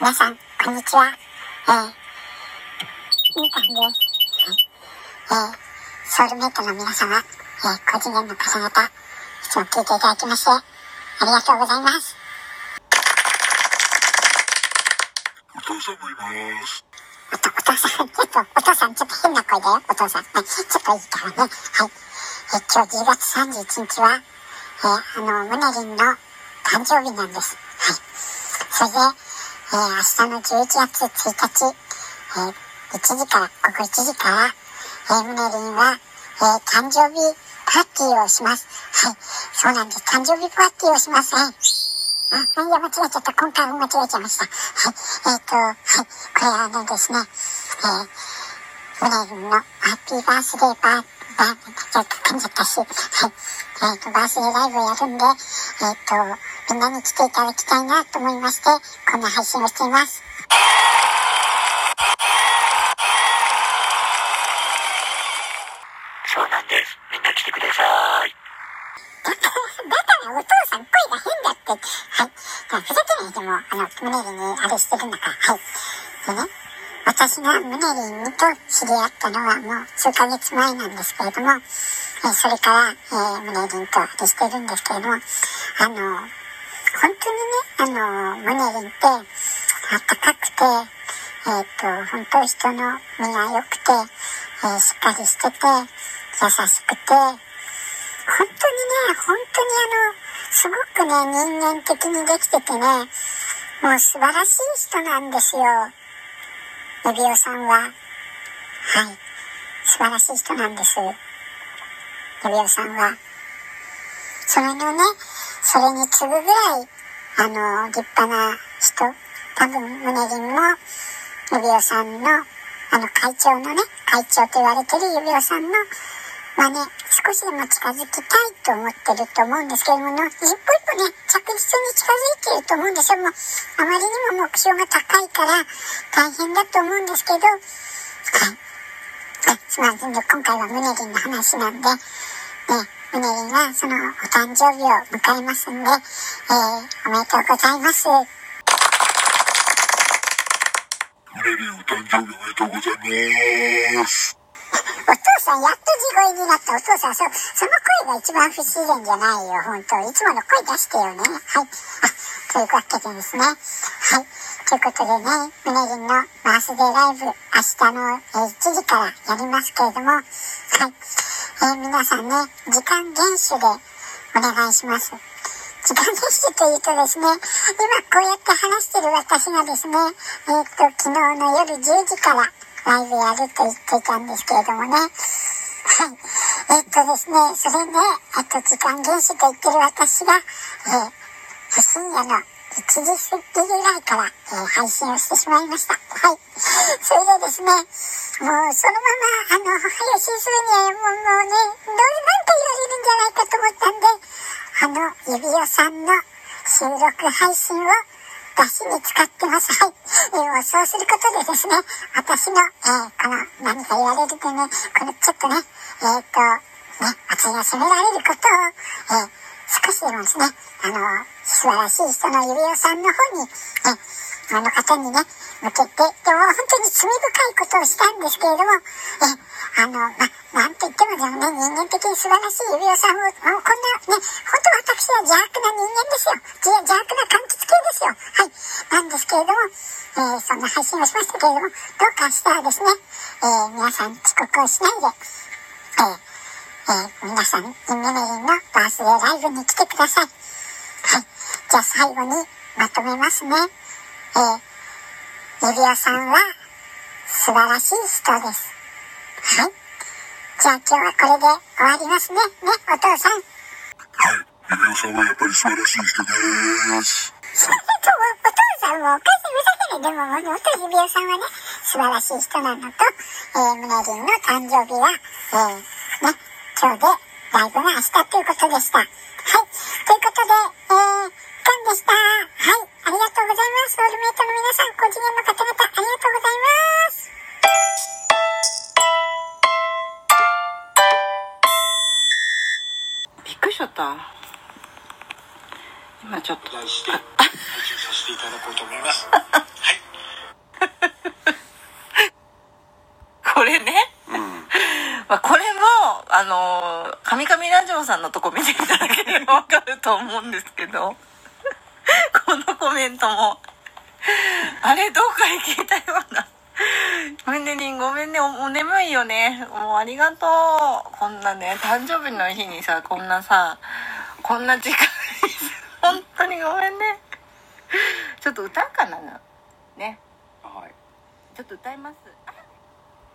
皆さん、こんにちは。えー、みーたんです。えー、ソウルメイトの皆様、えー、高次元の方々、いつも聞いていただきまして、ありがとうございます。お父さんもいます。おと、お父さん、ちょっと、お父さん、ちょっと変な声だよ、お父さん。ね、ちょっといいからね。はい。えー、今日10月31日は、えー、あの、ムネリンの誕生日なんです。はい。それで、えー、明日の11月1日、えー、1時から、午後1時から、えー、ムネリンは、えー、誕生日パーティーをします。はい。そうなんです。誕生日パーティーをします。はい。あ、いや、間違えちゃった。今回も間違えちゃいました。はい。えっ、と、はい。これはあのですね、えー、ムネリンのハッピーバースデーパー、バー、ちょっと噛んじゃったし、はい。えっ、と、バースデーライブをやるんで、えっ、と、みんなに来ていただきたいなと思いまして、こんな配信をしています。そうなんです。みんな来てください。だから、だからお父さん声が変だって。はい。じゃあふざけないでも、あの、ムネリンにあれしてるんだから。はい。でね、私がムネリンと知り合ったのはもう数ヶ月前なんですけれども、えーそれから、えー、ムネリンとあれしてるんですけれども、あの、本当にね、あの、ムネリンって、あったかくて、えっ、と、本当人の身が良くて、えーしっかりしてて、優しくて、本当にね、本当にあの、すごくね、人間的にできててね、もう素晴らしい人なんですよ。指輪さんは。はい。素晴らしい人なんです。指輪さんは。それのね、それに次ぐぐらい、あの、立派な人、多分、ムネリンも、指輪さんの、あの、会長のね、会長と言われてる指輪さんの、まあね、少しでも近づきたいと思ってると思うんですけれども、一歩一歩ね、着実に近づいてると思うんですよ。もう、あまりにも目標が高いから、大変だと思うんですけど、はい。あすみません、今回はムネリンの話なんで、ね、ムネリンはそのお誕生日を迎えますんで、えー、おめでとうございます。ムネリンお誕生日おめでとうございます。お父さん、やっと地声になった。お父さん、そ、その声が一番不自然じゃないよ、本当いつもの声出してよね。はい。あ、というわけでですね。はい。ということでね、ムネリンのバースデーライブ、明日の、えー1時からやりますけれども、はい。え皆さんね、時間厳守でお願いします。時間厳守というとですね、今こうやって話してる私がですね、えっ、と、昨日の夜10時からライブやると言っていたんですけれどもね。はい。えっ、とですね、それね、えっと、時間厳守と言ってる私が、えー、深夜の1時過ぎぐらいから、えー配信をしてしまいました。はい。それでですね、もうそのまま、あの、配信するにはもうもうね、どう、なんか言われるんじゃないかと思ったんで、あの、指輪さんの収録配信を出しに使ってます。はい。えーそうすることでですね、私の、えーこの、何か言われるとね、このちょっとね、えーっと、ね、私が責められることを、えー少しでもですね、あの、素晴らしい人の指輪さんの方に、えあの方にね、向けて、でも本当に罪深いことをしたんですけれども、え、あの、ま、なんと言ってもでもね、人間的に素晴らしい指輪さんを、もうこんなね、本当私は邪悪な人間ですよ。邪悪な柑橘系ですよ。はい。なんですけれども、えーそんな配信をしましたけれども、どうかしたらですね、えー皆さん遅刻をしないで、えーえー皆さん、インメメリンのバースデーライブに来てください。はい。じゃあ最後にまとめますね。えー、指輪さんは素晴らしい人です。はい。じゃあ今日はこれで終わりますね。ね、お父さん。はい。指輪さんはやっぱり素晴らしい人です。それとお父さんもおかしいふざけない。でも、もと指輪さんはね、素晴らしい人なのと、えー、ムネリンの誕生日は、えー、長で、ライブは明日ということでした。はい。ということで、えー、カンでした。はい。ありがとうございます。ソールメイトの皆さん、個人への方々、ありがとうございます。びっくりしちゃった。今ちょっと。来して、配信させていただこうと思います。はい。これね。まあ、これもあの「カミカミラジオ」さんのとこ見ていただければわかると思うんですけどこのコメントもあれどっかで聞いたような。ごめんねりんごめんねおお眠いよね。もうありがとう。こんなね誕生日の日にさこんなさこんな時間に 本当にごめんね。ちょっと歌うかなね。はい。ちょっと歌います